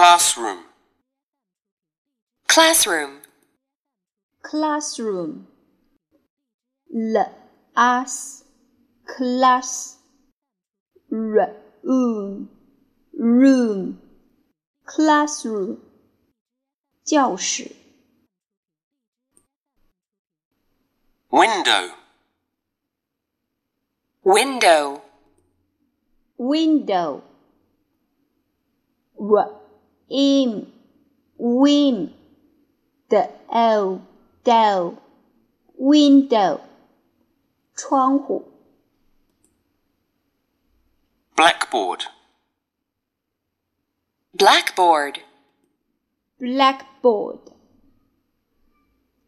classroom, classroom, classroom. L as class room room. Classroom. 教室。Window, window, window. W im. Wim. The o do window. 窗户。Blackboard, blackboard, blackboard.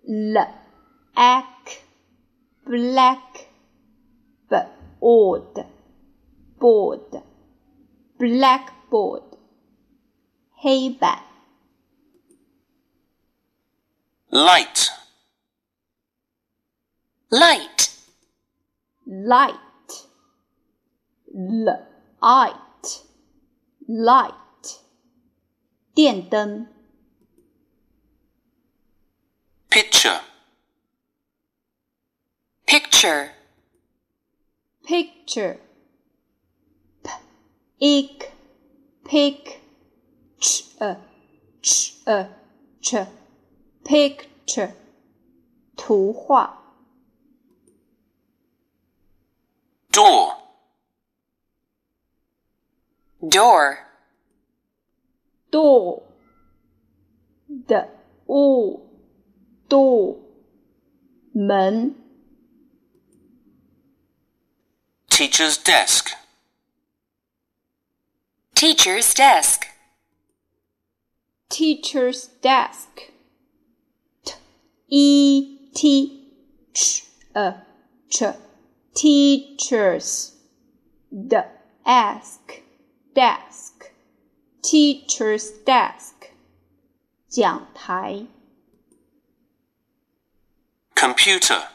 L. Ac black. Board board. Blackboard 黑板 light, light, light light light 电灯 picture, picture, picture p ik pick ch a ch a ch picture 图画 door, door, door the o door 门 teacher's desk, teacher's desk, teacher's desk. T e t ch a ch. Teachers the desk desk. Teacher's desk. 讲台。Computer,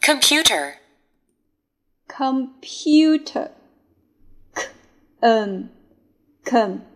computer, computer. K um, n com p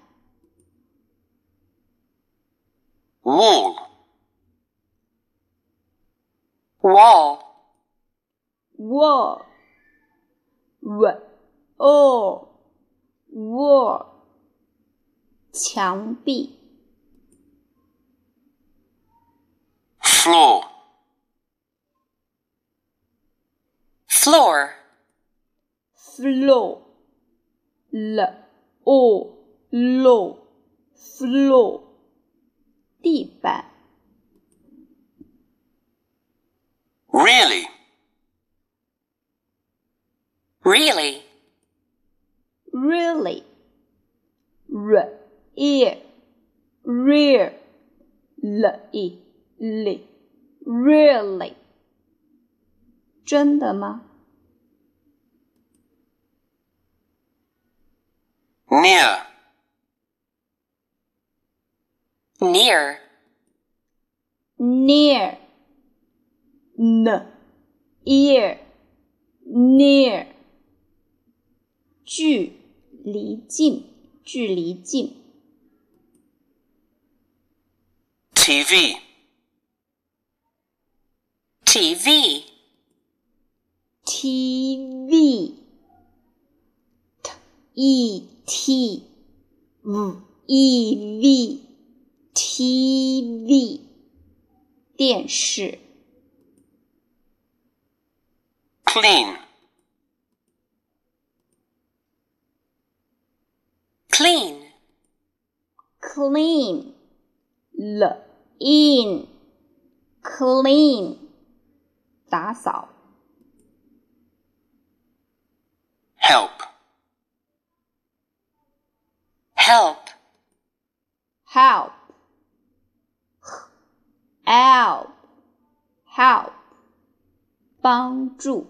wall, wall, wall. W o wall. 墙壁。Floor, floor, floor. L. O. Low floor 地板 really, really, really r ear rear l e l really 真的吗 near, near, near n ear near 距离近距离近 TV, TV, TV T E T V E V TV 电视 clean, clean, clean L in clean 打扫 help, help, help Help help 帮助